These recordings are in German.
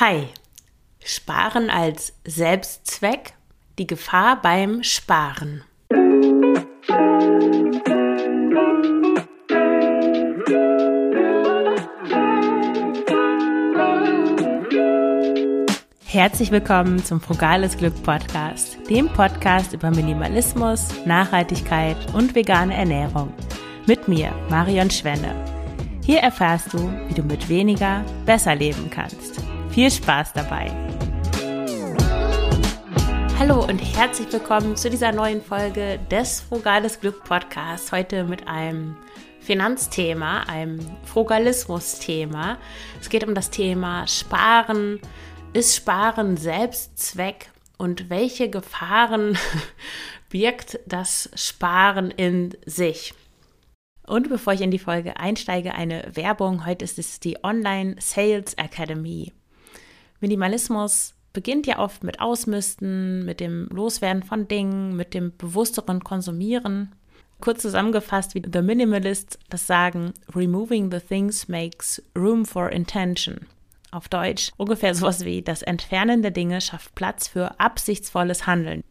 Hi, Sparen als Selbstzweck, die Gefahr beim Sparen. Herzlich willkommen zum Frugales Glück Podcast, dem Podcast über Minimalismus, Nachhaltigkeit und vegane Ernährung. Mit mir, Marion Schwenne. Hier erfährst du, wie du mit weniger besser leben kannst. Viel Spaß dabei! Hallo und herzlich willkommen zu dieser neuen Folge des Frugales Glück Podcasts. Heute mit einem Finanzthema, einem Frugalismus-Thema. Es geht um das Thema Sparen. Ist Sparen Selbstzweck? Und welche Gefahren birgt das Sparen in sich? Und bevor ich in die Folge einsteige, eine Werbung. Heute ist es die Online Sales Academy. Minimalismus beginnt ja oft mit Ausmisten, mit dem Loswerden von Dingen, mit dem bewussteren Konsumieren. Kurz zusammengefasst, wie The Minimalists das sagen, Removing the things makes room for intention. Auf Deutsch ungefähr sowas wie das Entfernen der Dinge schafft Platz für absichtsvolles Handeln.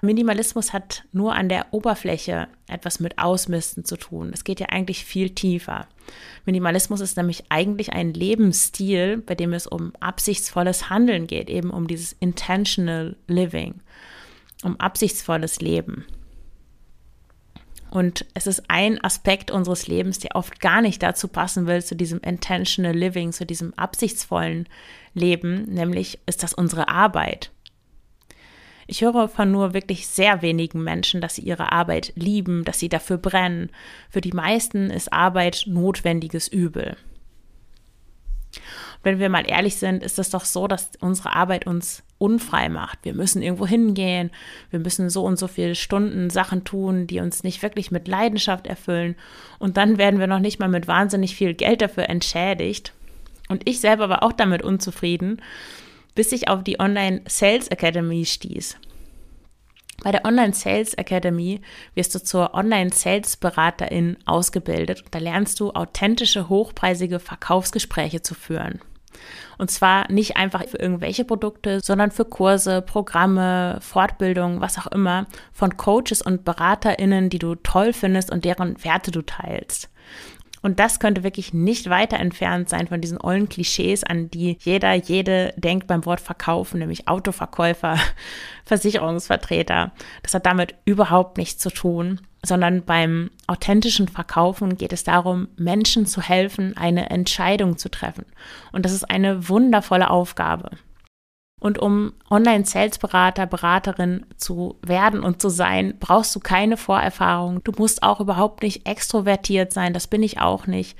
Minimalismus hat nur an der Oberfläche etwas mit Ausmisten zu tun. Es geht ja eigentlich viel tiefer. Minimalismus ist nämlich eigentlich ein Lebensstil, bei dem es um absichtsvolles Handeln geht, eben um dieses intentional living, um absichtsvolles Leben. Und es ist ein Aspekt unseres Lebens, der oft gar nicht dazu passen will, zu diesem intentional living, zu diesem absichtsvollen Leben, nämlich ist das unsere Arbeit. Ich höre von nur wirklich sehr wenigen Menschen, dass sie ihre Arbeit lieben, dass sie dafür brennen. Für die meisten ist Arbeit notwendiges Übel. wenn wir mal ehrlich sind, ist es doch so, dass unsere Arbeit uns unfrei macht. Wir müssen irgendwo hingehen, wir müssen so und so viele Stunden Sachen tun, die uns nicht wirklich mit Leidenschaft erfüllen. Und dann werden wir noch nicht mal mit wahnsinnig viel Geld dafür entschädigt. Und ich selber war auch damit unzufrieden bis ich auf die Online Sales Academy stieß. Bei der Online Sales Academy wirst du zur Online Sales Beraterin ausgebildet und da lernst du authentische, hochpreisige Verkaufsgespräche zu führen. Und zwar nicht einfach für irgendwelche Produkte, sondern für Kurse, Programme, Fortbildungen, was auch immer, von Coaches und BeraterInnen, die du toll findest und deren Werte du teilst. Und das könnte wirklich nicht weiter entfernt sein von diesen ollen Klischees, an die jeder, jede denkt beim Wort verkaufen, nämlich Autoverkäufer, Versicherungsvertreter. Das hat damit überhaupt nichts zu tun, sondern beim authentischen Verkaufen geht es darum, Menschen zu helfen, eine Entscheidung zu treffen. Und das ist eine wundervolle Aufgabe. Und um Online-Sales-Berater, Beraterin zu werden und zu sein, brauchst du keine Vorerfahrung. Du musst auch überhaupt nicht extrovertiert sein, das bin ich auch nicht.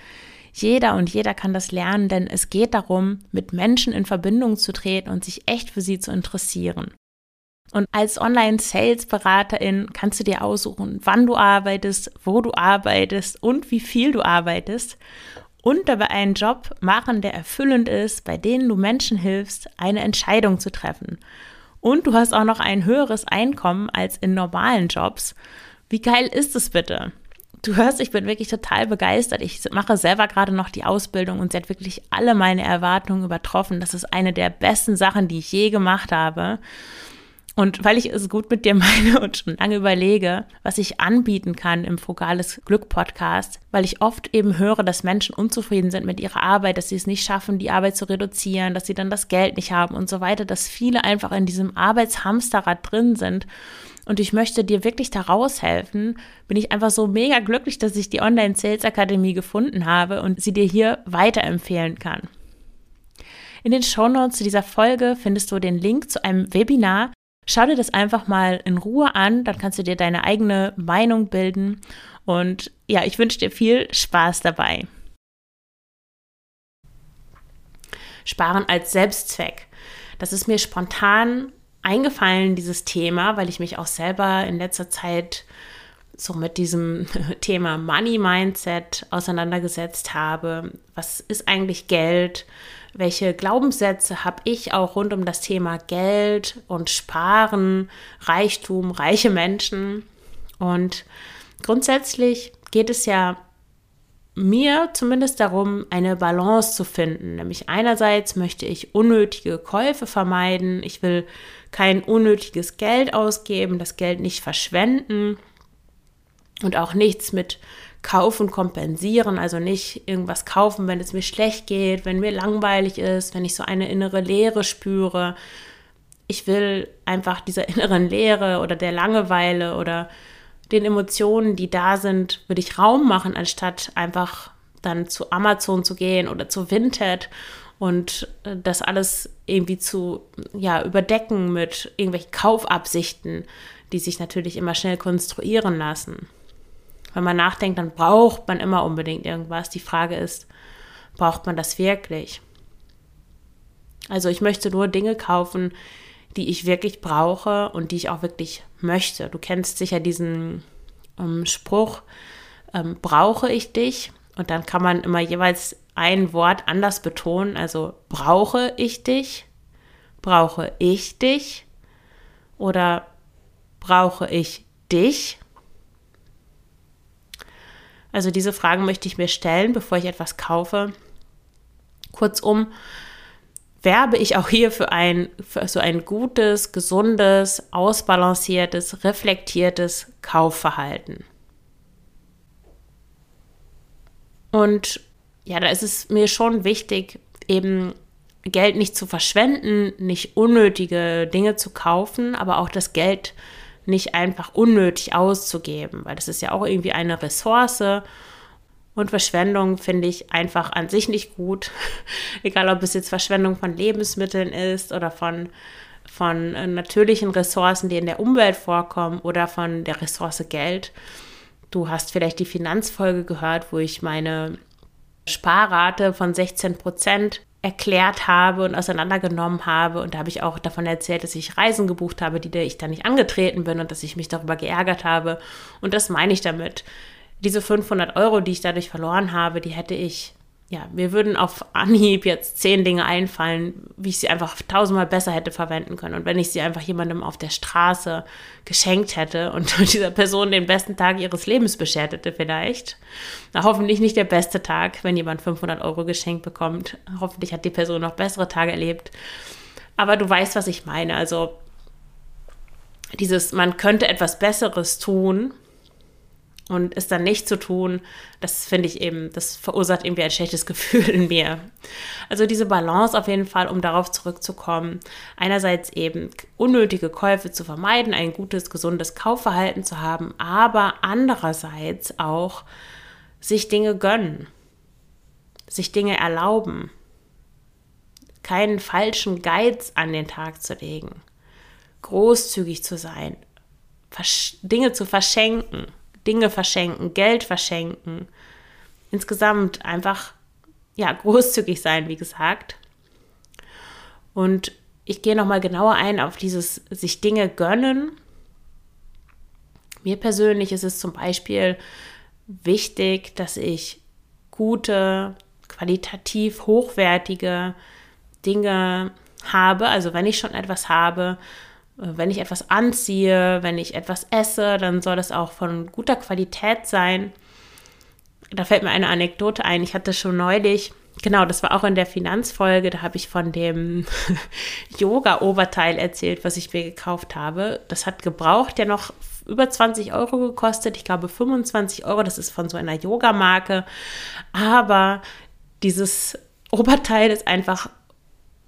Jeder und jeder kann das lernen, denn es geht darum, mit Menschen in Verbindung zu treten und sich echt für sie zu interessieren. Und als Online-Sales-Beraterin kannst du dir aussuchen, wann du arbeitest, wo du arbeitest und wie viel du arbeitest und dabei einen Job machen, der erfüllend ist, bei denen du Menschen hilfst, eine Entscheidung zu treffen. Und du hast auch noch ein höheres Einkommen als in normalen Jobs. Wie geil ist es bitte? Du hörst, ich bin wirklich total begeistert. Ich mache selber gerade noch die Ausbildung und sie hat wirklich alle meine Erwartungen übertroffen. Das ist eine der besten Sachen, die ich je gemacht habe. Und weil ich es gut mit dir meine und schon lange überlege, was ich anbieten kann im Frugales Glück Podcast, weil ich oft eben höre, dass Menschen unzufrieden sind mit ihrer Arbeit, dass sie es nicht schaffen, die Arbeit zu reduzieren, dass sie dann das Geld nicht haben und so weiter, dass viele einfach in diesem Arbeitshamsterrad drin sind. Und ich möchte dir wirklich da raushelfen. Bin ich einfach so mega glücklich, dass ich die Online Sales Akademie gefunden habe und sie dir hier weiterempfehlen kann. In den Shownotes zu dieser Folge findest du den Link zu einem Webinar, Schau dir das einfach mal in Ruhe an, dann kannst du dir deine eigene Meinung bilden. Und ja, ich wünsche dir viel Spaß dabei. Sparen als Selbstzweck. Das ist mir spontan eingefallen, dieses Thema, weil ich mich auch selber in letzter Zeit so mit diesem Thema Money Mindset auseinandergesetzt habe. Was ist eigentlich Geld? Welche Glaubenssätze habe ich auch rund um das Thema Geld und Sparen, Reichtum, reiche Menschen. Und grundsätzlich geht es ja mir zumindest darum, eine Balance zu finden. Nämlich einerseits möchte ich unnötige Käufe vermeiden. Ich will kein unnötiges Geld ausgeben, das Geld nicht verschwenden und auch nichts mit kaufen kompensieren, also nicht irgendwas kaufen, wenn es mir schlecht geht, wenn mir langweilig ist, wenn ich so eine innere Leere spüre. Ich will einfach dieser inneren Leere oder der Langeweile oder den Emotionen, die da sind, würde ich Raum machen, anstatt einfach dann zu Amazon zu gehen oder zu Vinted und äh, das alles irgendwie zu ja, überdecken mit irgendwelchen Kaufabsichten, die sich natürlich immer schnell konstruieren lassen. Wenn man nachdenkt, dann braucht man immer unbedingt irgendwas. Die Frage ist, braucht man das wirklich? Also ich möchte nur Dinge kaufen, die ich wirklich brauche und die ich auch wirklich möchte. Du kennst sicher diesen ähm, Spruch, ähm, brauche ich dich? Und dann kann man immer jeweils ein Wort anders betonen. Also brauche ich dich? Brauche ich dich? Oder brauche ich dich? Also diese Fragen möchte ich mir stellen, bevor ich etwas kaufe. Kurzum, werbe ich auch hier für ein für so ein gutes, gesundes, ausbalanciertes, reflektiertes Kaufverhalten. Und ja, da ist es mir schon wichtig, eben Geld nicht zu verschwenden, nicht unnötige Dinge zu kaufen, aber auch das Geld nicht einfach unnötig auszugeben, weil das ist ja auch irgendwie eine Ressource. Und Verschwendung finde ich einfach an sich nicht gut. Egal, ob es jetzt Verschwendung von Lebensmitteln ist oder von, von äh, natürlichen Ressourcen, die in der Umwelt vorkommen oder von der Ressource Geld. Du hast vielleicht die Finanzfolge gehört, wo ich meine Sparrate von 16 Prozent erklärt habe und auseinandergenommen habe. Und da habe ich auch davon erzählt, dass ich Reisen gebucht habe, die ich dann nicht angetreten bin und dass ich mich darüber geärgert habe. Und das meine ich damit. Diese 500 Euro, die ich dadurch verloren habe, die hätte ich ja, mir würden auf Anhieb jetzt zehn Dinge einfallen, wie ich sie einfach tausendmal besser hätte verwenden können. Und wenn ich sie einfach jemandem auf der Straße geschenkt hätte und dieser Person den besten Tag ihres Lebens beschert hätte vielleicht, na, hoffentlich nicht der beste Tag, wenn jemand 500 Euro geschenkt bekommt. Hoffentlich hat die Person noch bessere Tage erlebt. Aber du weißt, was ich meine. Also dieses, man könnte etwas Besseres tun, und es dann nicht zu tun, das finde ich eben, das verursacht irgendwie ein schlechtes Gefühl in mir. Also diese Balance auf jeden Fall, um darauf zurückzukommen, einerseits eben unnötige Käufe zu vermeiden, ein gutes, gesundes Kaufverhalten zu haben, aber andererseits auch sich Dinge gönnen, sich Dinge erlauben, keinen falschen Geiz an den Tag zu legen, großzügig zu sein, Dinge zu verschenken Dinge verschenken, Geld verschenken. Insgesamt einfach, ja, großzügig sein, wie gesagt. Und ich gehe nochmal genauer ein auf dieses sich Dinge gönnen. Mir persönlich ist es zum Beispiel wichtig, dass ich gute, qualitativ hochwertige Dinge habe. Also wenn ich schon etwas habe, wenn ich etwas anziehe, wenn ich etwas esse, dann soll das auch von guter Qualität sein. Da fällt mir eine Anekdote ein. Ich hatte schon neulich, genau, das war auch in der Finanzfolge, da habe ich von dem Yoga-Oberteil erzählt, was ich mir gekauft habe. Das hat gebraucht ja noch über 20 Euro gekostet. Ich glaube 25 Euro. Das ist von so einer Yoga-Marke. Aber dieses Oberteil ist einfach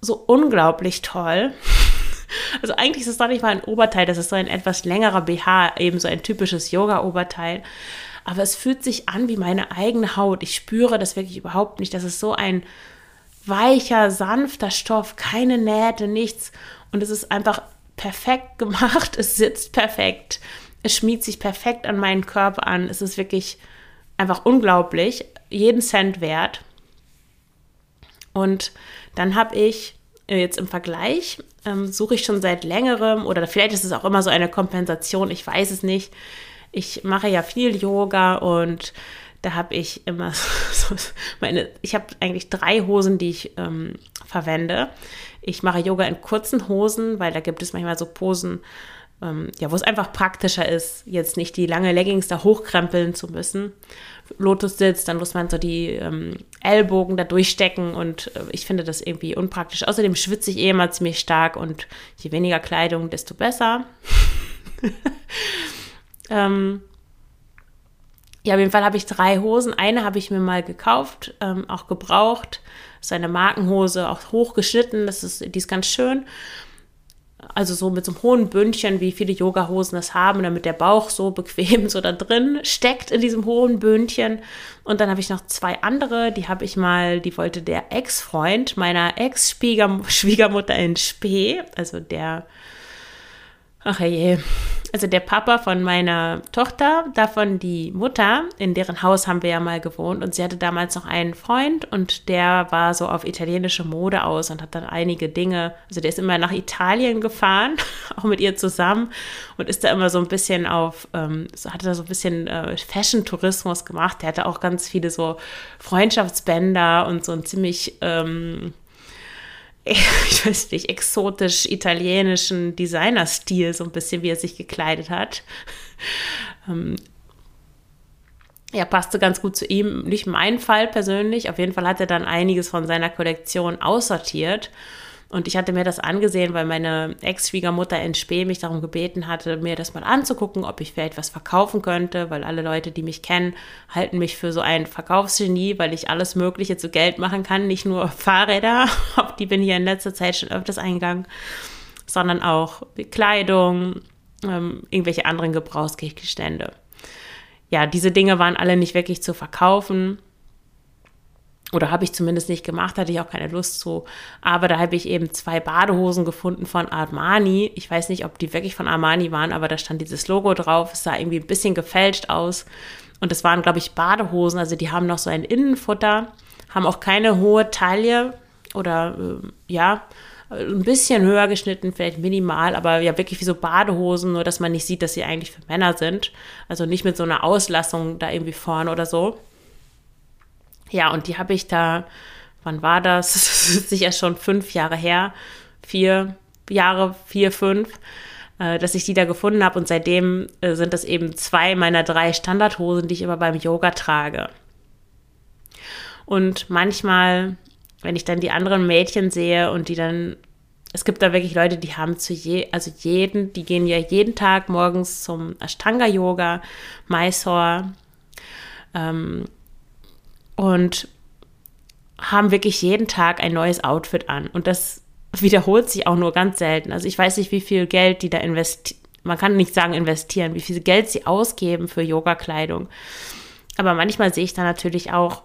so unglaublich toll. Also eigentlich ist es doch nicht mal ein Oberteil, das ist so ein etwas längerer BH, eben so ein typisches Yoga-Oberteil. Aber es fühlt sich an wie meine eigene Haut. Ich spüre das wirklich überhaupt nicht. Das ist so ein weicher, sanfter Stoff, keine Nähte, nichts. Und es ist einfach perfekt gemacht. Es sitzt perfekt. Es schmiegt sich perfekt an meinen Körper an. Es ist wirklich einfach unglaublich. Jeden Cent wert. Und dann habe ich jetzt im Vergleich ähm, suche ich schon seit längerem oder vielleicht ist es auch immer so eine Kompensation, ich weiß es nicht. Ich mache ja viel Yoga und da habe ich immer so meine, ich habe eigentlich drei Hosen, die ich ähm, verwende. Ich mache Yoga in kurzen Hosen, weil da gibt es manchmal so Posen, ähm, ja, wo es einfach praktischer ist, jetzt nicht die lange Leggings da hochkrempeln zu müssen. Lotus sitzt, dann muss man so die ähm, Ellbogen da durchstecken und äh, ich finde das irgendwie unpraktisch. Außerdem schwitze ich eh immer ziemlich stark und je weniger Kleidung, desto besser. ähm, ja, auf jeden Fall habe ich drei Hosen. Eine habe ich mir mal gekauft, ähm, auch gebraucht. Das ist eine Markenhose, auch hochgeschnitten. Das ist, die ist ganz schön also so mit so einem hohen Bündchen, wie viele Yogahosen das haben, damit der Bauch so bequem so da drin steckt in diesem hohen Bündchen. Und dann habe ich noch zwei andere, die habe ich mal, die wollte der Ex-Freund meiner Ex-Schwiegermutter in Spee, also der Ach je. Also der Papa von meiner Tochter, davon die Mutter, in deren Haus haben wir ja mal gewohnt und sie hatte damals noch einen Freund und der war so auf italienische Mode aus und hat dann einige Dinge, also der ist immer nach Italien gefahren, auch mit ihr zusammen und ist da immer so ein bisschen auf, ähm, hatte da so ein bisschen äh, Fashion-Tourismus gemacht. Der hatte auch ganz viele so Freundschaftsbänder und so ein ziemlich ähm, ich weiß nicht, exotisch italienischen Designerstil, so ein bisschen, wie er sich gekleidet hat. Ähm, ja, passte ganz gut zu ihm. Nicht mein Fall persönlich. Auf jeden Fall hat er dann einiges von seiner Kollektion aussortiert und ich hatte mir das angesehen, weil meine Ex-Schwiegermutter in Spee mich darum gebeten hatte, mir das mal anzugucken, ob ich vielleicht was verkaufen könnte, weil alle Leute, die mich kennen, halten mich für so ein Verkaufsgenie, weil ich alles Mögliche zu Geld machen kann, nicht nur Fahrräder, auf die bin ich in letzter Zeit schon öfters eingegangen, sondern auch Kleidung, ähm, irgendwelche anderen Gebrauchsgegenstände. Ja, diese Dinge waren alle nicht wirklich zu verkaufen oder habe ich zumindest nicht gemacht, hatte ich auch keine Lust zu. Aber da habe ich eben zwei Badehosen gefunden von Armani. Ich weiß nicht, ob die wirklich von Armani waren, aber da stand dieses Logo drauf. Es sah irgendwie ein bisschen gefälscht aus. Und es waren, glaube ich, Badehosen. Also die haben noch so ein Innenfutter, haben auch keine hohe Taille oder äh, ja, ein bisschen höher geschnitten, vielleicht minimal, aber ja wirklich wie so Badehosen, nur dass man nicht sieht, dass sie eigentlich für Männer sind. Also nicht mit so einer Auslassung da irgendwie vorne oder so. Ja, und die habe ich da, wann war das? Sicher schon fünf Jahre her, vier Jahre, vier, fünf, äh, dass ich die da gefunden habe. Und seitdem äh, sind das eben zwei meiner drei Standardhosen, die ich immer beim Yoga trage. Und manchmal, wenn ich dann die anderen Mädchen sehe und die dann, es gibt da wirklich Leute, die haben zu je, also jeden, die gehen ja jeden Tag morgens zum Ashtanga-Yoga, Mysore, ähm, und haben wirklich jeden Tag ein neues Outfit an. Und das wiederholt sich auch nur ganz selten. Also ich weiß nicht, wie viel Geld die da investieren. Man kann nicht sagen investieren, wie viel Geld sie ausgeben für Yoga-Kleidung. Aber manchmal sehe ich da natürlich auch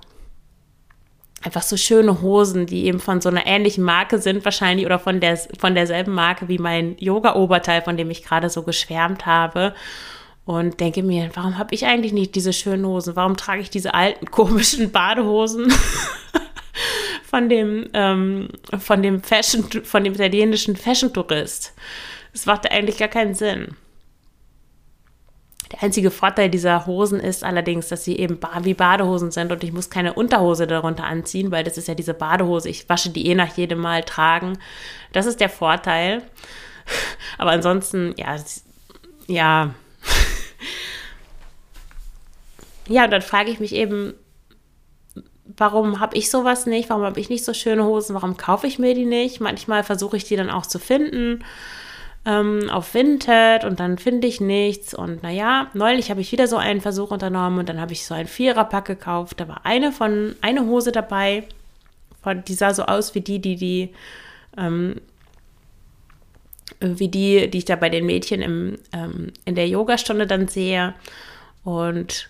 einfach so schöne Hosen, die eben von so einer ähnlichen Marke sind wahrscheinlich oder von, der, von derselben Marke wie mein Yoga-Oberteil, von dem ich gerade so geschwärmt habe und denke mir, warum habe ich eigentlich nicht diese schönen Hosen? Warum trage ich diese alten komischen Badehosen von dem ähm, von dem Fashion von dem italienischen Fashion Tourist? Das macht eigentlich gar keinen Sinn. Der einzige Vorteil dieser Hosen ist allerdings, dass sie eben wie Badehosen sind und ich muss keine Unterhose darunter anziehen, weil das ist ja diese Badehose. Ich wasche die eh nach jedem Mal tragen. Das ist der Vorteil. Aber ansonsten, ja, ja, ja, und dann frage ich mich eben, warum habe ich sowas nicht? Warum habe ich nicht so schöne Hosen? Warum kaufe ich mir die nicht? Manchmal versuche ich die dann auch zu finden ähm, auf Vinted und dann finde ich nichts. Und naja, neulich habe ich wieder so einen Versuch unternommen und dann habe ich so einen Viererpack gekauft. Da war eine von, eine Hose dabei, die sah so aus wie die, die die, ähm, wie die, die ich da bei den Mädchen im, ähm, in der Yogastunde dann sehe. Und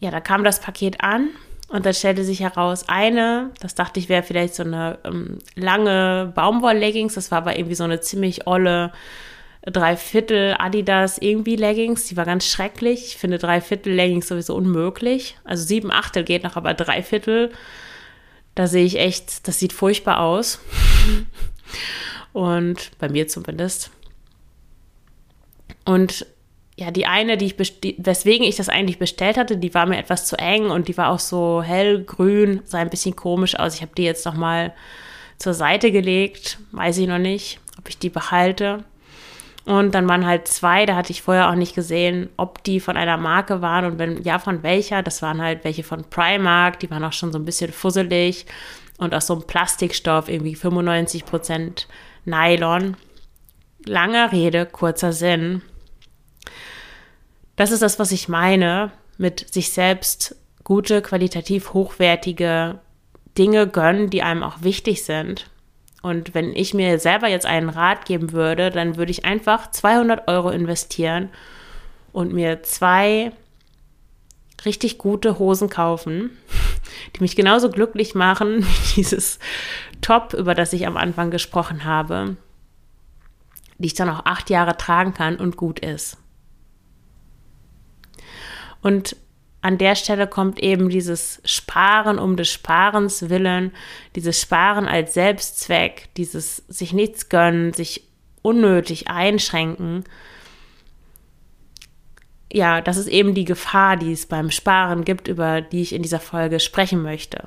ja, da kam das Paket an und dann stellte sich heraus, eine, das dachte ich wäre vielleicht so eine ähm, lange Baumwoll-Leggings, das war aber irgendwie so eine ziemlich olle Dreiviertel Adidas irgendwie Leggings, die war ganz schrecklich. Ich finde Dreiviertel Leggings sowieso unmöglich. Also sieben Achtel geht noch, aber Dreiviertel, da sehe ich echt, das sieht furchtbar aus. Und bei mir zumindest. Und ja, die eine, die ich weswegen ich das eigentlich bestellt hatte, die war mir etwas zu eng und die war auch so hellgrün, sah ein bisschen komisch aus. Ich habe die jetzt noch mal zur Seite gelegt, weiß ich noch nicht, ob ich die behalte. Und dann waren halt zwei, da hatte ich vorher auch nicht gesehen, ob die von einer Marke waren und wenn ja, von welcher. Das waren halt welche von Primark, die waren auch schon so ein bisschen fusselig und aus so einem Plastikstoff, irgendwie 95 Prozent Nylon. Langer Rede, kurzer Sinn. Das ist das, was ich meine, mit sich selbst gute, qualitativ hochwertige Dinge gönnen, die einem auch wichtig sind. Und wenn ich mir selber jetzt einen Rat geben würde, dann würde ich einfach 200 Euro investieren und mir zwei richtig gute Hosen kaufen, die mich genauso glücklich machen wie dieses Top, über das ich am Anfang gesprochen habe, die ich dann auch acht Jahre tragen kann und gut ist. Und an der Stelle kommt eben dieses Sparen um des Sparens willen, dieses Sparen als Selbstzweck, dieses sich nichts gönnen, sich unnötig einschränken. Ja, das ist eben die Gefahr, die es beim Sparen gibt, über die ich in dieser Folge sprechen möchte.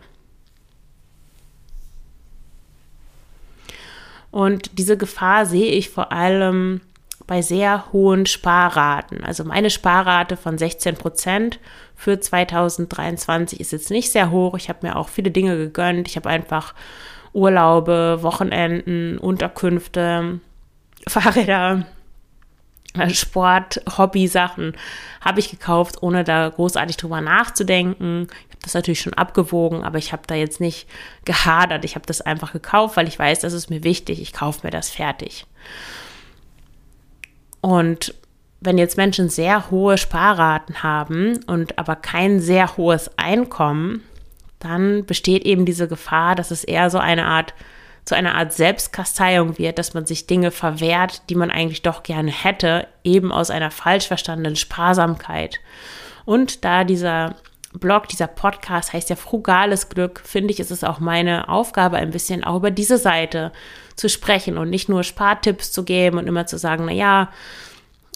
Und diese Gefahr sehe ich vor allem bei sehr hohen Sparraten. Also meine Sparrate von 16 Prozent für 2023 ist jetzt nicht sehr hoch. Ich habe mir auch viele Dinge gegönnt. Ich habe einfach Urlaube, Wochenenden, Unterkünfte, Fahrräder, Sport, Hobby-Sachen habe ich gekauft, ohne da großartig drüber nachzudenken. Ich habe das natürlich schon abgewogen, aber ich habe da jetzt nicht gehadert. Ich habe das einfach gekauft, weil ich weiß, das ist mir wichtig. Ich kaufe mir das fertig. Und wenn jetzt Menschen sehr hohe Sparraten haben und aber kein sehr hohes Einkommen, dann besteht eben diese Gefahr, dass es eher so eine Art zu einer Art Selbstkasteiung wird, dass man sich Dinge verwehrt, die man eigentlich doch gerne hätte, eben aus einer falsch verstandenen Sparsamkeit. Und da dieser Blog, dieser Podcast heißt ja frugales Glück, finde ich, ist es auch meine Aufgabe, ein bisschen auch über diese Seite zu sprechen und nicht nur Spartipps zu geben und immer zu sagen, na ja,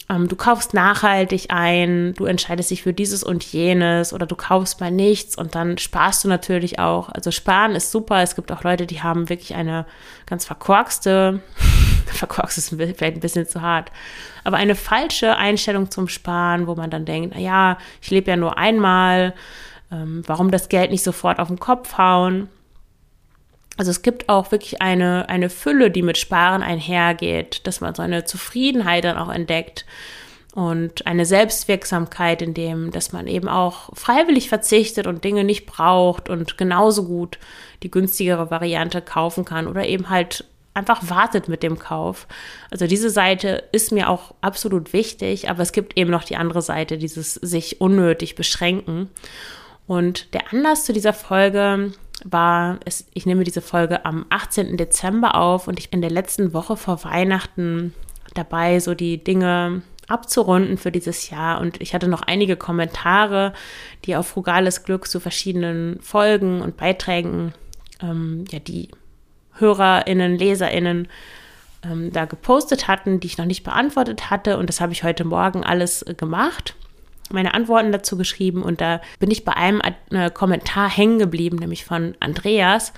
ähm, du kaufst nachhaltig ein, du entscheidest dich für dieses und jenes oder du kaufst mal nichts und dann sparst du natürlich auch. Also sparen ist super. Es gibt auch Leute, die haben wirklich eine ganz verkorkste, verkorkst ist vielleicht ein bisschen zu hart, aber eine falsche Einstellung zum Sparen, wo man dann denkt, na ja, ich lebe ja nur einmal, ähm, warum das Geld nicht sofort auf den Kopf hauen? Also es gibt auch wirklich eine, eine Fülle, die mit Sparen einhergeht, dass man so eine Zufriedenheit dann auch entdeckt und eine Selbstwirksamkeit in dem, dass man eben auch freiwillig verzichtet und Dinge nicht braucht und genauso gut die günstigere Variante kaufen kann oder eben halt einfach wartet mit dem Kauf. Also diese Seite ist mir auch absolut wichtig, aber es gibt eben noch die andere Seite, dieses sich unnötig beschränken. Und der Anlass zu dieser Folge war, es, ich nehme diese Folge am 18. Dezember auf und ich in der letzten Woche vor Weihnachten dabei, so die Dinge abzurunden für dieses Jahr. Und ich hatte noch einige Kommentare, die auf Frugales Glück zu verschiedenen Folgen und Beiträgen, ähm, ja, die HörerInnen, LeserInnen ähm, da gepostet hatten, die ich noch nicht beantwortet hatte. Und das habe ich heute Morgen alles äh, gemacht meine Antworten dazu geschrieben und da bin ich bei einem äh, Kommentar hängen geblieben, nämlich von Andreas.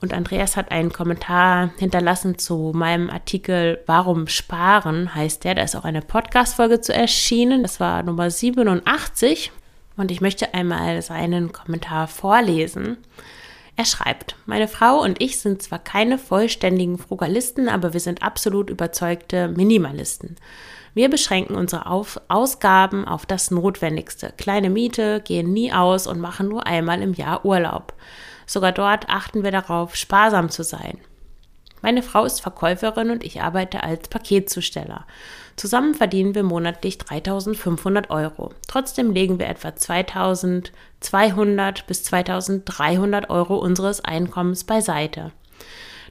Und Andreas hat einen Kommentar hinterlassen zu meinem Artikel Warum sparen heißt der. Da ist auch eine Podcast-Folge zu erschienen. Das war Nummer 87. Und ich möchte einmal seinen Kommentar vorlesen. Er schreibt, meine Frau und ich sind zwar keine vollständigen Frugalisten, aber wir sind absolut überzeugte Minimalisten. Wir beschränken unsere auf Ausgaben auf das Notwendigste. Kleine Miete, gehen nie aus und machen nur einmal im Jahr Urlaub. Sogar dort achten wir darauf, sparsam zu sein. Meine Frau ist Verkäuferin und ich arbeite als Paketzusteller. Zusammen verdienen wir monatlich 3500 Euro. Trotzdem legen wir etwa 2200 bis 2300 Euro unseres Einkommens beiseite.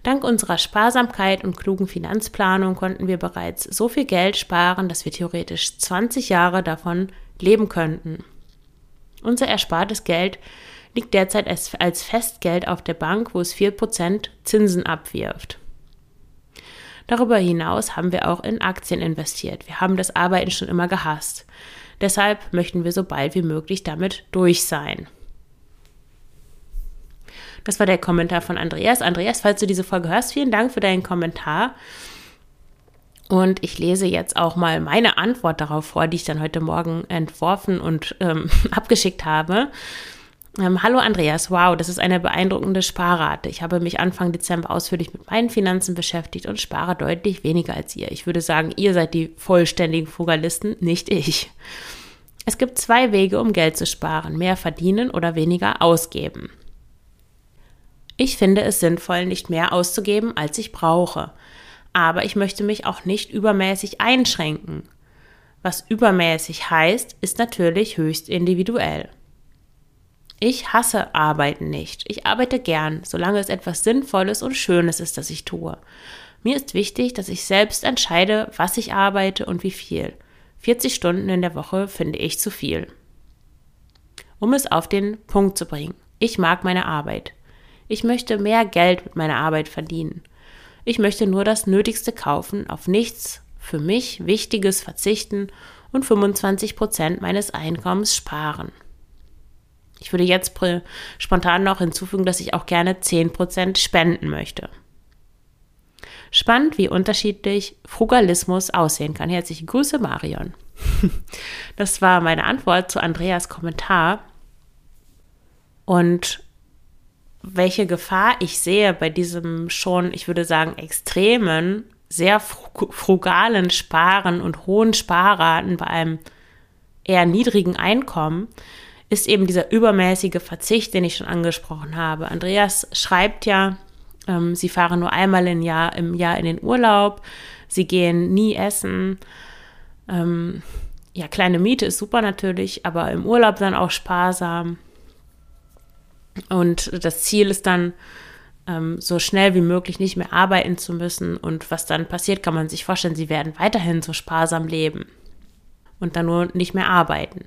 Dank unserer Sparsamkeit und klugen Finanzplanung konnten wir bereits so viel Geld sparen, dass wir theoretisch 20 Jahre davon leben könnten. Unser erspartes Geld liegt derzeit als, Festgeld auf der Bank, wo es 4% Zinsen abwirft. Darüber hinaus haben wir auch in Aktien investiert. Wir haben das Arbeiten schon immer gehasst. Deshalb möchten wir so bald wie möglich damit durch sein. Das war der Kommentar von Andreas. Andreas, falls du diese Folge hörst, vielen Dank für deinen Kommentar. Und ich lese jetzt auch mal meine Antwort darauf vor, die ich dann heute Morgen entworfen und ähm, abgeschickt habe. Ähm, Hallo Andreas, wow, das ist eine beeindruckende Sparrate. Ich habe mich Anfang Dezember ausführlich mit meinen Finanzen beschäftigt und spare deutlich weniger als ihr. Ich würde sagen, ihr seid die vollständigen Frugalisten, nicht ich. Es gibt zwei Wege, um Geld zu sparen, mehr verdienen oder weniger ausgeben. Ich finde es sinnvoll, nicht mehr auszugeben, als ich brauche aber ich möchte mich auch nicht übermäßig einschränken. Was übermäßig heißt, ist natürlich höchst individuell. Ich hasse Arbeiten nicht. Ich arbeite gern, solange es etwas Sinnvolles und Schönes ist, das ich tue. Mir ist wichtig, dass ich selbst entscheide, was ich arbeite und wie viel. 40 Stunden in der Woche finde ich zu viel. Um es auf den Punkt zu bringen. Ich mag meine Arbeit. Ich möchte mehr Geld mit meiner Arbeit verdienen. Ich möchte nur das Nötigste kaufen, auf nichts für mich Wichtiges verzichten und 25 Prozent meines Einkommens sparen. Ich würde jetzt spontan noch hinzufügen, dass ich auch gerne 10 Prozent spenden möchte. Spannend, wie unterschiedlich Frugalismus aussehen kann. Herzliche Grüße, Marion. Das war meine Antwort zu Andreas Kommentar. Und welche Gefahr ich sehe bei diesem schon, ich würde sagen, extremen, sehr frugalen Sparen und hohen Sparraten bei einem eher niedrigen Einkommen, ist eben dieser übermäßige Verzicht, den ich schon angesprochen habe. Andreas schreibt ja, ähm, sie fahren nur einmal im Jahr, im Jahr in den Urlaub, sie gehen nie essen. Ähm, ja, kleine Miete ist super natürlich, aber im Urlaub dann auch sparsam. Und das Ziel ist dann, ähm, so schnell wie möglich nicht mehr arbeiten zu müssen. Und was dann passiert, kann man sich vorstellen, sie werden weiterhin so sparsam leben und dann nur nicht mehr arbeiten.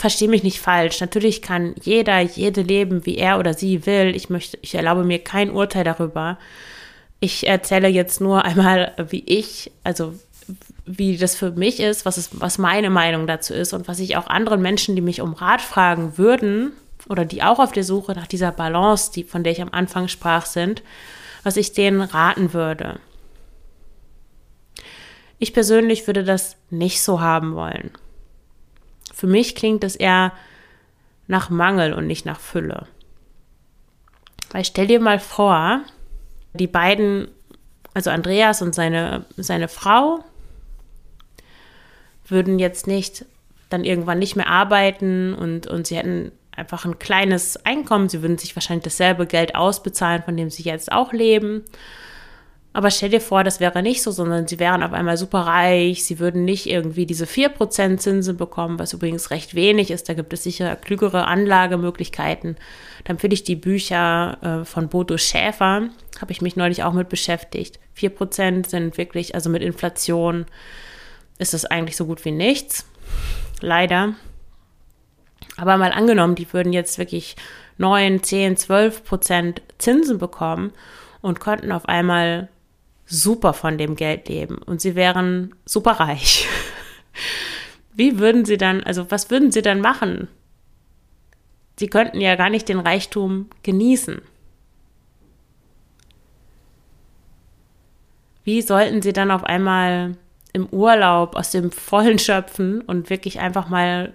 Verstehe mich nicht falsch. Natürlich kann jeder, jede leben, wie er oder sie will. Ich möchte, ich erlaube mir kein Urteil darüber. Ich erzähle jetzt nur einmal, wie ich, also wie das für mich ist, was, ist, was meine Meinung dazu ist und was ich auch anderen Menschen, die mich um Rat fragen würden, oder die auch auf der Suche nach dieser Balance, die, von der ich am Anfang sprach, sind, was ich denen raten würde. Ich persönlich würde das nicht so haben wollen. Für mich klingt es eher nach Mangel und nicht nach Fülle. Weil stell dir mal vor, die beiden, also Andreas und seine, seine Frau, würden jetzt nicht dann irgendwann nicht mehr arbeiten und, und sie hätten einfach ein kleines Einkommen. Sie würden sich wahrscheinlich dasselbe Geld ausbezahlen, von dem sie jetzt auch leben. Aber stell dir vor, das wäre nicht so, sondern sie wären auf einmal super reich, sie würden nicht irgendwie diese 4% Zinsen bekommen, was übrigens recht wenig ist. Da gibt es sicher klügere Anlagemöglichkeiten. Dann finde ich die Bücher äh, von Bodo Schäfer, habe ich mich neulich auch mit beschäftigt. 4% sind wirklich, also mit Inflation ist das eigentlich so gut wie nichts. Leider. Aber mal angenommen, die würden jetzt wirklich 9, 10, 12 Prozent Zinsen bekommen und könnten auf einmal super von dem Geld leben und sie wären super reich. Wie würden sie dann, also was würden sie dann machen? Sie könnten ja gar nicht den Reichtum genießen. Wie sollten sie dann auf einmal im Urlaub aus dem Vollen schöpfen und wirklich einfach mal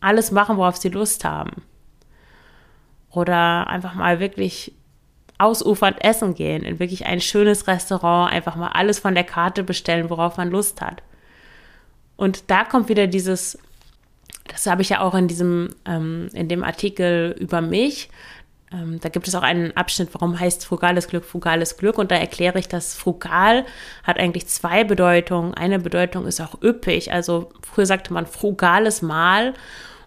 alles machen, worauf sie Lust haben. Oder einfach mal wirklich ausufernd essen gehen, in wirklich ein schönes Restaurant, einfach mal alles von der Karte bestellen, worauf man Lust hat. Und da kommt wieder dieses, das habe ich ja auch in diesem, ähm, in dem Artikel über mich, ähm, da gibt es auch einen Abschnitt, warum heißt frugales Glück frugales Glück und da erkläre ich, dass frugal hat eigentlich zwei Bedeutungen. Eine Bedeutung ist auch üppig, also früher sagte man frugales Mahl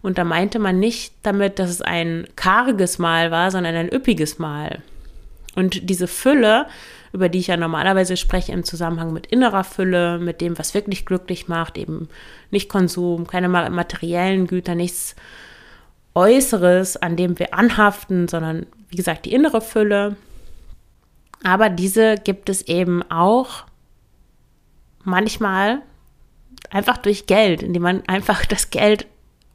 und da meinte man nicht damit, dass es ein karges Mahl war, sondern ein üppiges Mahl. Und diese Fülle, über die ich ja normalerweise spreche im Zusammenhang mit innerer Fülle, mit dem, was wirklich glücklich macht, eben nicht Konsum, keine materiellen Güter, nichts Äußeres, an dem wir anhaften, sondern wie gesagt die innere Fülle. Aber diese gibt es eben auch manchmal einfach durch Geld, indem man einfach das Geld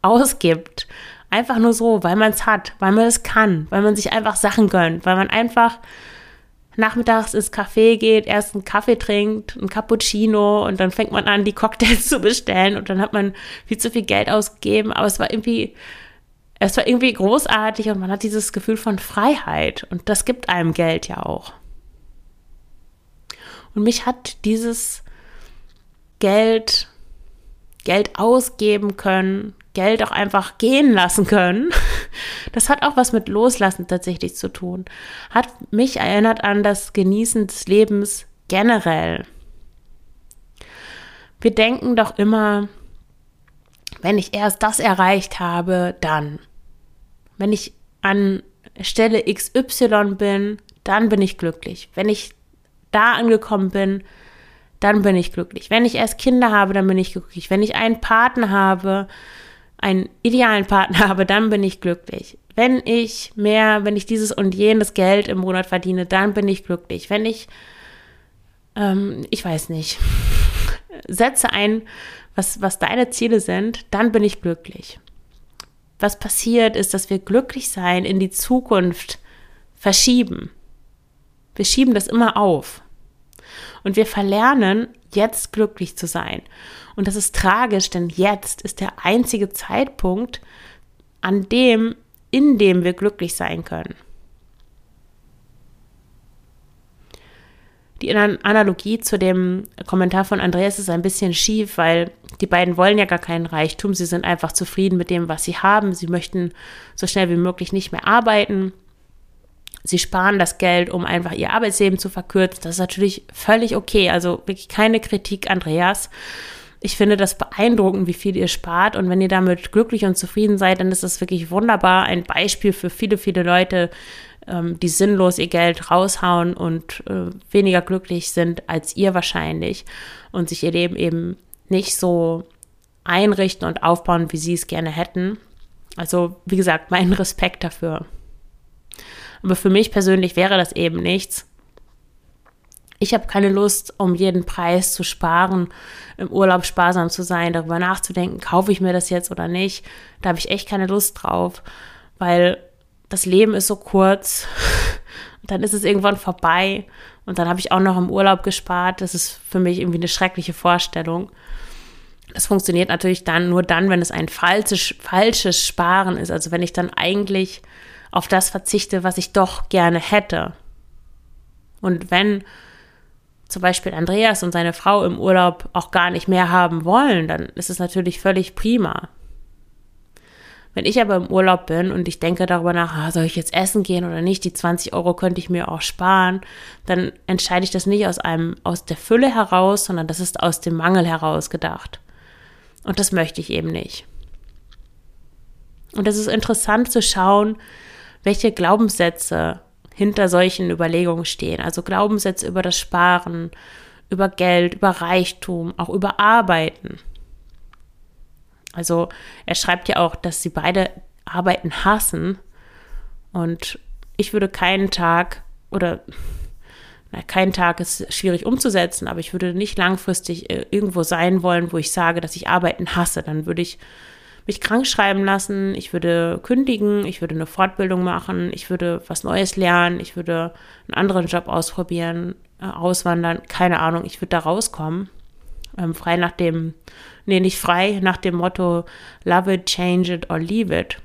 ausgibt. Einfach nur so, weil man es hat, weil man es kann, weil man sich einfach Sachen gönnt, weil man einfach nachmittags ins Café geht, erst einen Kaffee trinkt, einen Cappuccino und dann fängt man an, die Cocktails zu bestellen und dann hat man viel zu viel Geld ausgegeben, aber es war irgendwie, es war irgendwie großartig und man hat dieses Gefühl von Freiheit und das gibt einem Geld ja auch. Und mich hat dieses Geld, Geld ausgeben können, Geld auch einfach gehen lassen können. Das hat auch was mit Loslassen tatsächlich zu tun. Hat mich erinnert an das Genießen des Lebens generell. Wir denken doch immer, wenn ich erst das erreicht habe, dann. Wenn ich an Stelle XY bin, dann bin ich glücklich. Wenn ich da angekommen bin, dann bin ich glücklich. Wenn ich erst Kinder habe, dann bin ich glücklich. Wenn ich einen Partner habe, einen idealen Partner habe, dann bin ich glücklich. Wenn ich mehr, wenn ich dieses und jenes Geld im Monat verdiene, dann bin ich glücklich. Wenn ich, ähm, ich weiß nicht, setze ein, was, was deine Ziele sind, dann bin ich glücklich. Was passiert ist, dass wir glücklich sein in die Zukunft verschieben. Wir schieben das immer auf. Und wir verlernen, jetzt glücklich zu sein. Und das ist tragisch, denn jetzt ist der einzige Zeitpunkt, an dem, in dem wir glücklich sein können. Die Analogie zu dem Kommentar von Andreas ist ein bisschen schief, weil die beiden wollen ja gar keinen Reichtum. Sie sind einfach zufrieden mit dem, was sie haben. Sie möchten so schnell wie möglich nicht mehr arbeiten. Sie sparen das Geld, um einfach ihr Arbeitsleben zu verkürzen. Das ist natürlich völlig okay. Also wirklich keine Kritik, Andreas ich finde das beeindruckend, wie viel ihr spart. Und wenn ihr damit glücklich und zufrieden seid, dann ist das wirklich wunderbar. Ein Beispiel für viele, viele Leute, ähm, die sinnlos ihr Geld raushauen und äh, weniger glücklich sind als ihr wahrscheinlich und sich ihr Leben eben nicht so einrichten und aufbauen, wie sie es gerne hätten. Also, wie gesagt, mein Respekt dafür. Aber für mich persönlich wäre das eben nichts ich habe keine Lust, um jeden Preis zu sparen, im Urlaub sparsam zu sein, darüber nachzudenken, kaufe ich mir das jetzt oder nicht. Da habe ich echt keine Lust drauf, weil das Leben ist so kurz. Und dann ist es irgendwann vorbei. Und dann habe ich auch noch im Urlaub gespart. Das ist für mich irgendwie eine schreckliche Vorstellung. Das funktioniert natürlich dann nur dann, wenn es ein falsches, falsches Sparen ist. Also wenn ich dann eigentlich auf das verzichte, was ich doch gerne hätte. Und wenn zum Beispiel Andreas und seine Frau im Urlaub auch gar nicht mehr haben wollen, dann ist es natürlich völlig prima. Wenn ich aber im Urlaub bin und ich denke darüber nach, ah, soll ich jetzt essen gehen oder nicht, die 20 Euro könnte ich mir auch sparen, dann entscheide ich das nicht aus einem, aus der Fülle heraus, sondern das ist aus dem Mangel heraus gedacht. Und das möchte ich eben nicht. Und es ist interessant zu schauen, welche Glaubenssätze hinter solchen Überlegungen stehen. Also Glaubenssätze über das Sparen, über Geld, über Reichtum, auch über Arbeiten. Also er schreibt ja auch, dass sie beide Arbeiten hassen. Und ich würde keinen Tag oder na, kein Tag ist schwierig umzusetzen, aber ich würde nicht langfristig äh, irgendwo sein wollen, wo ich sage, dass ich Arbeiten hasse. Dann würde ich mich krank schreiben lassen, ich würde kündigen, ich würde eine Fortbildung machen, ich würde was Neues lernen, ich würde einen anderen Job ausprobieren, äh, auswandern, keine Ahnung, ich würde da rauskommen. Ähm, frei nach dem, nee, nicht frei, nach dem Motto Love it, change it or leave it.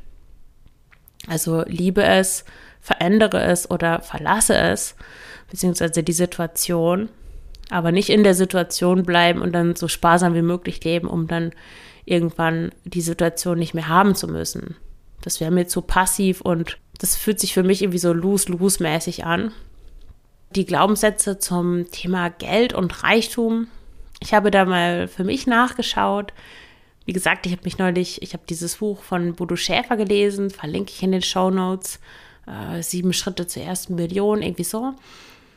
Also liebe es, verändere es oder verlasse es, beziehungsweise die Situation, aber nicht in der Situation bleiben und dann so sparsam wie möglich leben, um dann irgendwann die Situation nicht mehr haben zu müssen. Das wäre mir zu passiv und das fühlt sich für mich irgendwie so lose-lose-mäßig an. Die Glaubenssätze zum Thema Geld und Reichtum. Ich habe da mal für mich nachgeschaut. Wie gesagt, ich habe mich neulich, ich habe dieses Buch von Bodo Schäfer gelesen, verlinke ich in den Show Notes. Äh, sieben Schritte zur ersten Million, irgendwie so.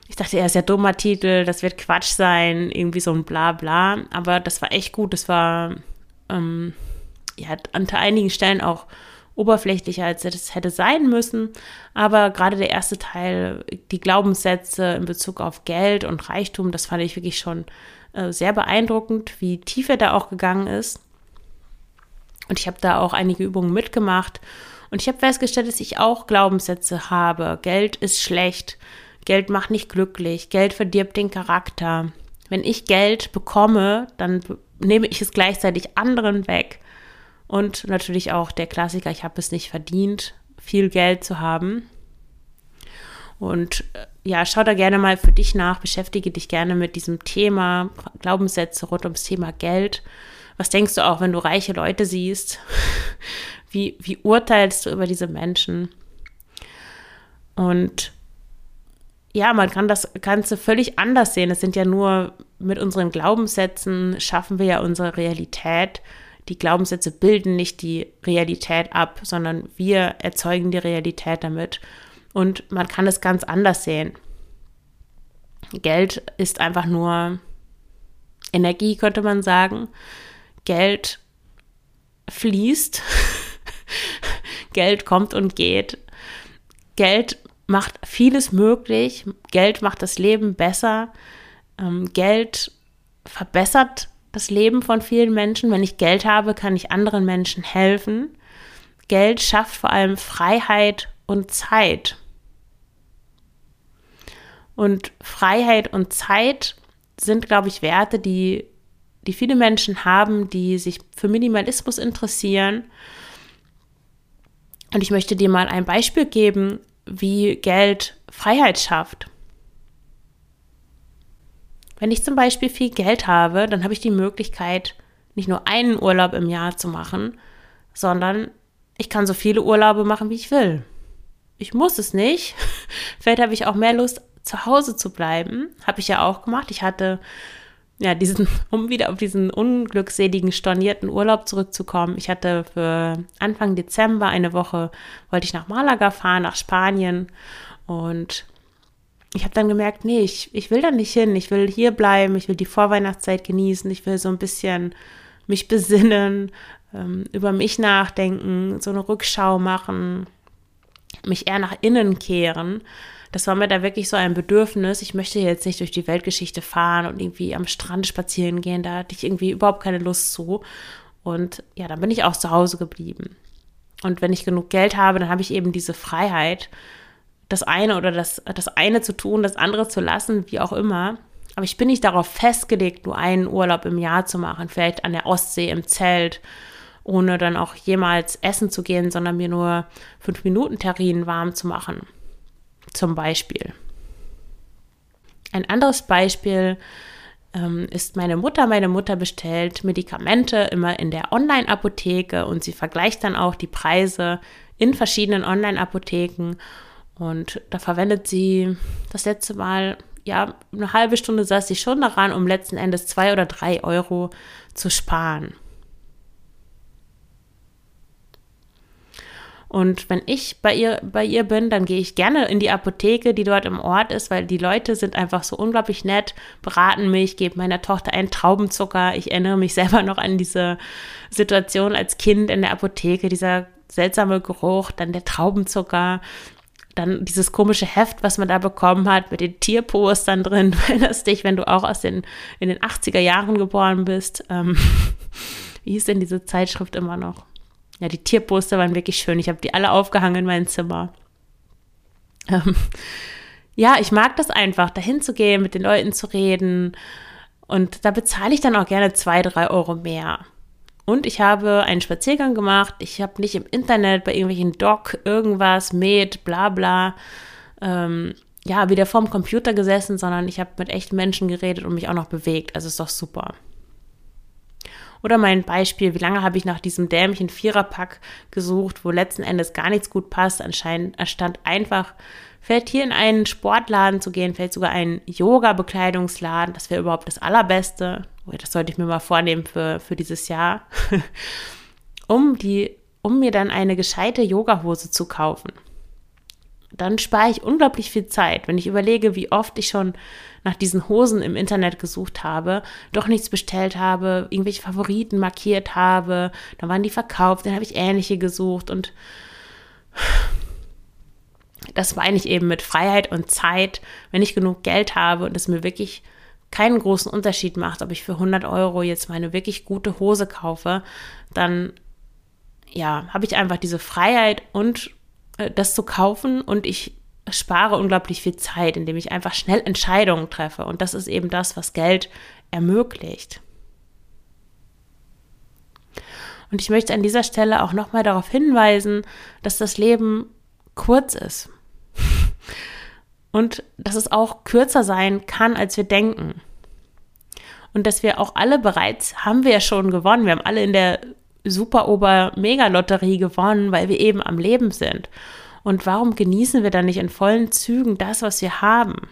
Ich dachte, er ist ja dummer Titel, das wird Quatsch sein, irgendwie so ein Blabla. Aber das war echt gut. Das war ähm, ja, an einigen Stellen auch oberflächlicher, als es hätte sein müssen. Aber gerade der erste Teil, die Glaubenssätze in Bezug auf Geld und Reichtum, das fand ich wirklich schon äh, sehr beeindruckend, wie tief er da auch gegangen ist. Und ich habe da auch einige Übungen mitgemacht. Und ich habe festgestellt, dass ich auch Glaubenssätze habe. Geld ist schlecht. Geld macht nicht glücklich, Geld verdirbt den Charakter. Wenn ich Geld bekomme, dann nehme ich es gleichzeitig anderen weg. Und natürlich auch der Klassiker, ich habe es nicht verdient, viel Geld zu haben. Und äh, ja, schau da gerne mal für dich nach, beschäftige dich gerne mit diesem Thema, Glaubenssätze rund ums Thema Geld. Was denkst du auch, wenn du reiche Leute siehst? Wie, wie urteilst du über diese Menschen? Und ja, man kann das Ganze völlig anders sehen. Es sind ja nur mit unseren Glaubenssätzen schaffen wir ja unsere Realität. Die Glaubenssätze bilden nicht die Realität ab, sondern wir erzeugen die Realität damit. Und man kann es ganz anders sehen. Geld ist einfach nur Energie, könnte man sagen. Geld fließt. Geld kommt und geht. Geld macht vieles möglich. Geld macht das Leben besser. Ähm, Geld verbessert das Leben von vielen Menschen. Wenn ich Geld habe, kann ich anderen Menschen helfen. Geld schafft vor allem Freiheit und Zeit. Und Freiheit und Zeit sind, glaube ich, Werte, die, die viele Menschen haben, die sich für Minimalismus interessieren. Und ich möchte dir mal ein Beispiel geben, wie Geld Freiheit schafft. Wenn ich zum Beispiel viel Geld habe, dann habe ich die Möglichkeit, nicht nur einen Urlaub im Jahr zu machen, sondern ich kann so viele Urlaube machen, wie ich will. Ich muss es nicht. Vielleicht habe ich auch mehr Lust, zu Hause zu bleiben. Habe ich ja auch gemacht. Ich hatte ja diesen, um wieder auf diesen unglückseligen, stornierten Urlaub zurückzukommen. Ich hatte für Anfang Dezember eine Woche, wollte ich nach Malaga fahren, nach Spanien. Und ich habe dann gemerkt, nee, ich, ich will da nicht hin. Ich will hier bleiben. Ich will die Vorweihnachtszeit genießen. Ich will so ein bisschen mich besinnen, ähm, über mich nachdenken, so eine Rückschau machen, mich eher nach innen kehren. Das war mir da wirklich so ein Bedürfnis. Ich möchte jetzt nicht durch die Weltgeschichte fahren und irgendwie am Strand spazieren gehen. Da hatte ich irgendwie überhaupt keine Lust zu. Und ja, dann bin ich auch zu Hause geblieben. Und wenn ich genug Geld habe, dann habe ich eben diese Freiheit, das eine oder das, das eine zu tun, das andere zu lassen, wie auch immer. Aber ich bin nicht darauf festgelegt, nur einen Urlaub im Jahr zu machen, vielleicht an der Ostsee im Zelt, ohne dann auch jemals essen zu gehen, sondern mir nur fünf Minuten Terrinen warm zu machen. Zum Beispiel. Ein anderes Beispiel ähm, ist meine Mutter. Meine Mutter bestellt Medikamente immer in der Online-Apotheke und sie vergleicht dann auch die Preise in verschiedenen Online-Apotheken und da verwendet sie das letzte Mal, ja, eine halbe Stunde saß sie schon daran, um letzten Endes zwei oder drei Euro zu sparen. Und wenn ich bei ihr, bei ihr bin, dann gehe ich gerne in die Apotheke, die dort im Ort ist, weil die Leute sind einfach so unglaublich nett, beraten mich, geben meiner Tochter einen Traubenzucker. Ich erinnere mich selber noch an diese Situation als Kind in der Apotheke, dieser seltsame Geruch, dann der Traubenzucker dann dieses komische Heft, was man da bekommen hat, mit den Tierpostern drin. Du erinnerst dich, wenn du auch aus den, in den 80er Jahren geboren bist. Ähm, wie hieß denn diese Zeitschrift immer noch? Ja, die Tierposter waren wirklich schön. Ich habe die alle aufgehangen in mein Zimmer. Ähm, ja, ich mag das einfach, dahin zu gehen, mit den Leuten zu reden. Und da bezahle ich dann auch gerne zwei, drei Euro mehr. Und ich habe einen Spaziergang gemacht. Ich habe nicht im Internet bei irgendwelchen Doc irgendwas, Med, bla bla, ähm, ja, wieder vorm Computer gesessen, sondern ich habe mit echten Menschen geredet und mich auch noch bewegt. Also ist doch super. Oder mein Beispiel, wie lange habe ich nach diesem dämlichen Viererpack gesucht, wo letzten Endes gar nichts gut passt. Anscheinend stand einfach, vielleicht hier in einen Sportladen zu gehen, vielleicht sogar einen Yoga-Bekleidungsladen. Das wäre überhaupt das Allerbeste das sollte ich mir mal vornehmen für, für dieses Jahr, um, die, um mir dann eine gescheite Yogahose zu kaufen. Dann spare ich unglaublich viel Zeit, wenn ich überlege, wie oft ich schon nach diesen Hosen im Internet gesucht habe, doch nichts bestellt habe, irgendwelche Favoriten markiert habe, dann waren die verkauft, dann habe ich ähnliche gesucht und das meine ich eben mit Freiheit und Zeit, wenn ich genug Geld habe und es mir wirklich keinen großen Unterschied macht, ob ich für 100 Euro jetzt meine wirklich gute Hose kaufe, dann ja, habe ich einfach diese Freiheit und äh, das zu kaufen und ich spare unglaublich viel Zeit, indem ich einfach schnell Entscheidungen treffe. Und das ist eben das, was Geld ermöglicht. Und ich möchte an dieser Stelle auch nochmal darauf hinweisen, dass das Leben kurz ist. Und dass es auch kürzer sein kann, als wir denken. Und dass wir auch alle bereits, haben wir ja schon gewonnen. Wir haben alle in der Super-Ober-Mega-Lotterie gewonnen, weil wir eben am Leben sind. Und warum genießen wir dann nicht in vollen Zügen das, was wir haben?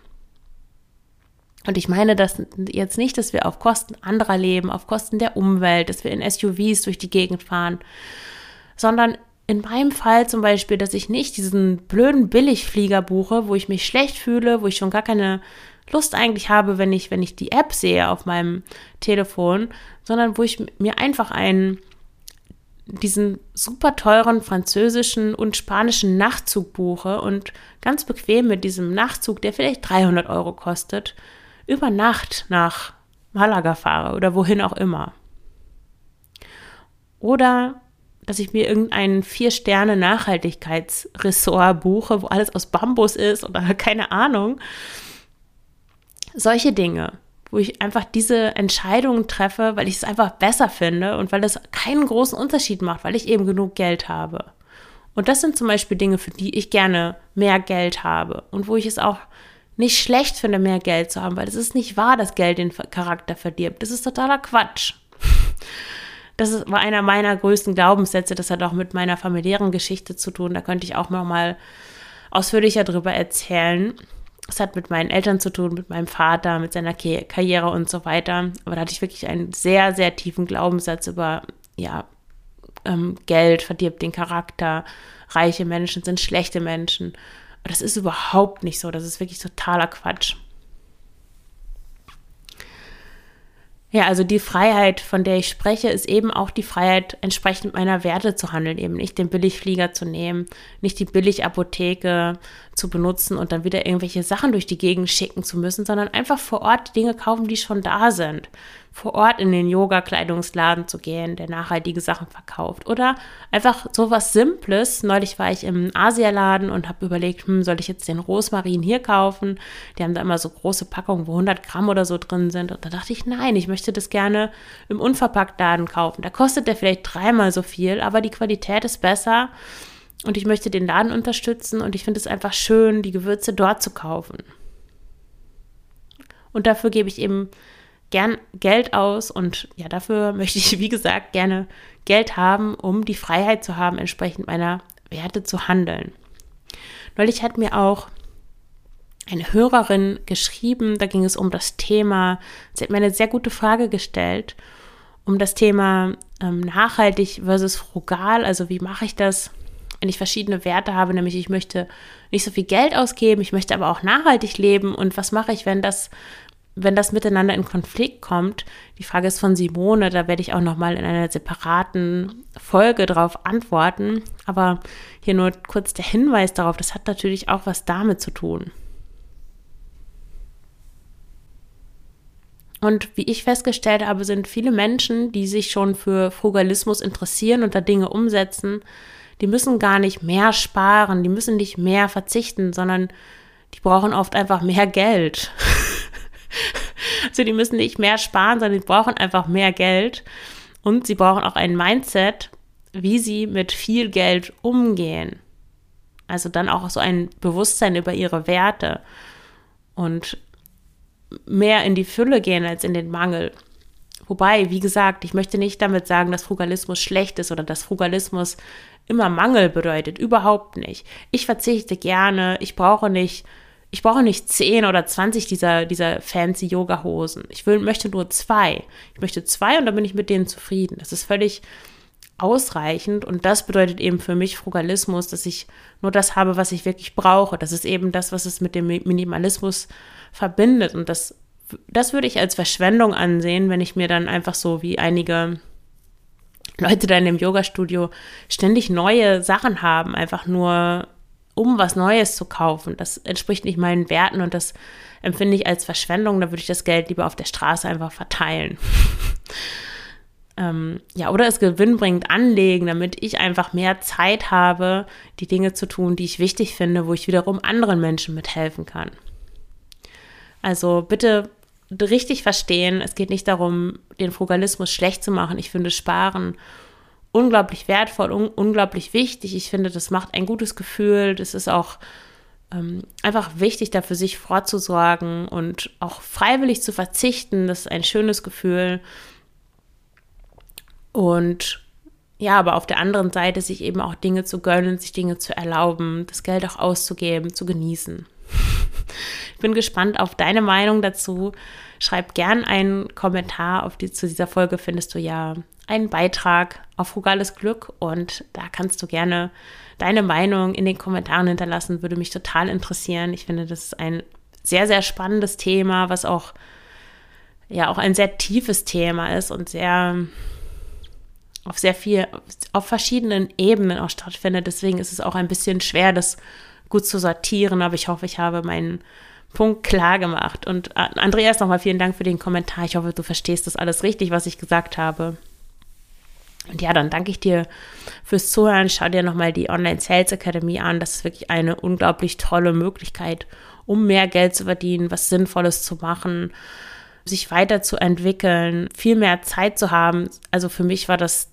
Und ich meine das jetzt nicht, dass wir auf Kosten anderer leben, auf Kosten der Umwelt, dass wir in SUVs durch die Gegend fahren, sondern in meinem Fall zum Beispiel, dass ich nicht diesen blöden Billigflieger buche, wo ich mich schlecht fühle, wo ich schon gar keine Lust eigentlich habe, wenn ich, wenn ich die App sehe auf meinem Telefon, sondern wo ich mir einfach einen diesen super teuren französischen und spanischen Nachtzug buche und ganz bequem mit diesem Nachtzug, der vielleicht 300 Euro kostet, über Nacht nach Malaga fahre oder wohin auch immer. Oder dass ich mir irgendeinen Vier-Sterne-Nachhaltigkeitsressort buche, wo alles aus Bambus ist oder keine Ahnung. Solche Dinge wo ich einfach diese Entscheidungen treffe, weil ich es einfach besser finde und weil es keinen großen Unterschied macht, weil ich eben genug Geld habe. Und das sind zum Beispiel Dinge, für die ich gerne mehr Geld habe und wo ich es auch nicht schlecht finde, mehr Geld zu haben, weil es ist nicht wahr, dass Geld den Charakter verdirbt. Das ist totaler Quatsch. Das war einer meiner größten Glaubenssätze. Das hat auch mit meiner familiären Geschichte zu tun. Da könnte ich auch noch mal ausführlicher drüber erzählen. Es hat mit meinen Eltern zu tun, mit meinem Vater, mit seiner Karriere und so weiter. Aber da hatte ich wirklich einen sehr, sehr tiefen Glaubenssatz über, ja, ähm, Geld verdirbt den Charakter, reiche Menschen sind schlechte Menschen. Aber das ist überhaupt nicht so. Das ist wirklich totaler Quatsch. Ja, also die Freiheit, von der ich spreche, ist eben auch die Freiheit, entsprechend meiner Werte zu handeln, eben nicht den Billigflieger zu nehmen, nicht die Billigapotheke zu benutzen und dann wieder irgendwelche Sachen durch die Gegend schicken zu müssen, sondern einfach vor Ort Dinge kaufen, die schon da sind vor Ort in den Yoga-Kleidungsladen zu gehen, der nachhaltige Sachen verkauft. Oder einfach so was Simples. Neulich war ich im Asialaden und habe überlegt, hm, soll ich jetzt den Rosmarin hier kaufen? Die haben da immer so große Packungen, wo 100 Gramm oder so drin sind. Und da dachte ich, nein, ich möchte das gerne im Unverpacktladen kaufen. Da kostet der vielleicht dreimal so viel, aber die Qualität ist besser. Und ich möchte den Laden unterstützen und ich finde es einfach schön, die Gewürze dort zu kaufen. Und dafür gebe ich eben gern Geld aus und ja, dafür möchte ich, wie gesagt, gerne Geld haben, um die Freiheit zu haben, entsprechend meiner Werte zu handeln. Neulich hat mir auch eine Hörerin geschrieben, da ging es um das Thema, sie hat mir eine sehr gute Frage gestellt, um das Thema ähm, nachhaltig versus frugal, also wie mache ich das, wenn ich verschiedene Werte habe, nämlich ich möchte nicht so viel Geld ausgeben, ich möchte aber auch nachhaltig leben und was mache ich, wenn das wenn das miteinander in Konflikt kommt, die Frage ist von Simone, da werde ich auch noch mal in einer separaten Folge darauf antworten, aber hier nur kurz der Hinweis darauf, das hat natürlich auch was damit zu tun. Und wie ich festgestellt habe, sind viele Menschen, die sich schon für Frugalismus interessieren und da Dinge umsetzen, die müssen gar nicht mehr sparen, die müssen nicht mehr verzichten, sondern die brauchen oft einfach mehr Geld. Also die müssen nicht mehr sparen, sondern die brauchen einfach mehr Geld. Und sie brauchen auch ein Mindset, wie sie mit viel Geld umgehen. Also dann auch so ein Bewusstsein über ihre Werte und mehr in die Fülle gehen als in den Mangel. Wobei, wie gesagt, ich möchte nicht damit sagen, dass Frugalismus schlecht ist oder dass Frugalismus immer Mangel bedeutet. Überhaupt nicht. Ich verzichte gerne, ich brauche nicht ich brauche nicht 10 oder 20 dieser, dieser fancy Yoga-Hosen. Ich will, möchte nur zwei. Ich möchte zwei und dann bin ich mit denen zufrieden. Das ist völlig ausreichend und das bedeutet eben für mich Frugalismus, dass ich nur das habe, was ich wirklich brauche. Das ist eben das, was es mit dem Minimalismus verbindet und das, das würde ich als Verschwendung ansehen, wenn ich mir dann einfach so wie einige Leute da in dem Yoga-Studio ständig neue Sachen haben, einfach nur um was Neues zu kaufen. Das entspricht nicht meinen Werten und das empfinde ich als Verschwendung. Da würde ich das Geld lieber auf der Straße einfach verteilen. ähm, ja, oder es gewinnbringend anlegen, damit ich einfach mehr Zeit habe, die Dinge zu tun, die ich wichtig finde, wo ich wiederum anderen Menschen mithelfen kann. Also bitte richtig verstehen, es geht nicht darum, den Frugalismus schlecht zu machen. Ich finde Sparen unglaublich wertvoll, un unglaublich wichtig. Ich finde, das macht ein gutes Gefühl. Das ist auch ähm, einfach wichtig, da für sich vorzusorgen und auch freiwillig zu verzichten. Das ist ein schönes Gefühl. Und ja, aber auf der anderen Seite sich eben auch Dinge zu gönnen, sich Dinge zu erlauben, das Geld auch auszugeben, zu genießen. Ich bin gespannt auf deine Meinung dazu. Schreib gern einen Kommentar auf die, zu dieser Folge, findest du ja einen Beitrag auf Frugales Glück und da kannst du gerne deine Meinung in den Kommentaren hinterlassen, würde mich total interessieren. Ich finde, das ist ein sehr, sehr spannendes Thema, was auch ja auch ein sehr tiefes Thema ist und sehr auf sehr viel, auf verschiedenen Ebenen auch stattfindet. Deswegen ist es auch ein bisschen schwer, das gut zu sortieren, aber ich hoffe, ich habe meinen Punkt klar gemacht. Und äh, Andreas, nochmal vielen Dank für den Kommentar. Ich hoffe, du verstehst das alles richtig, was ich gesagt habe. Und ja, dann danke ich dir fürs Zuhören. Schau dir nochmal die Online Sales Academy an. Das ist wirklich eine unglaublich tolle Möglichkeit, um mehr Geld zu verdienen, was Sinnvolles zu machen, sich weiterzuentwickeln, viel mehr Zeit zu haben. Also für mich war das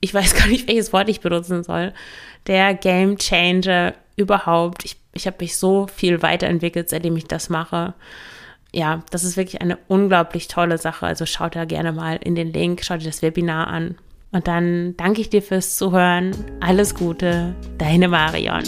ich weiß gar nicht, welches Wort ich benutzen soll, der Game Changer überhaupt. Ich, ich habe mich so viel weiterentwickelt, seitdem ich das mache. Ja, das ist wirklich eine unglaublich tolle Sache. Also schaut da gerne mal in den Link, schaut dir das Webinar an. Und dann danke ich dir fürs Zuhören. Alles Gute, deine Marion.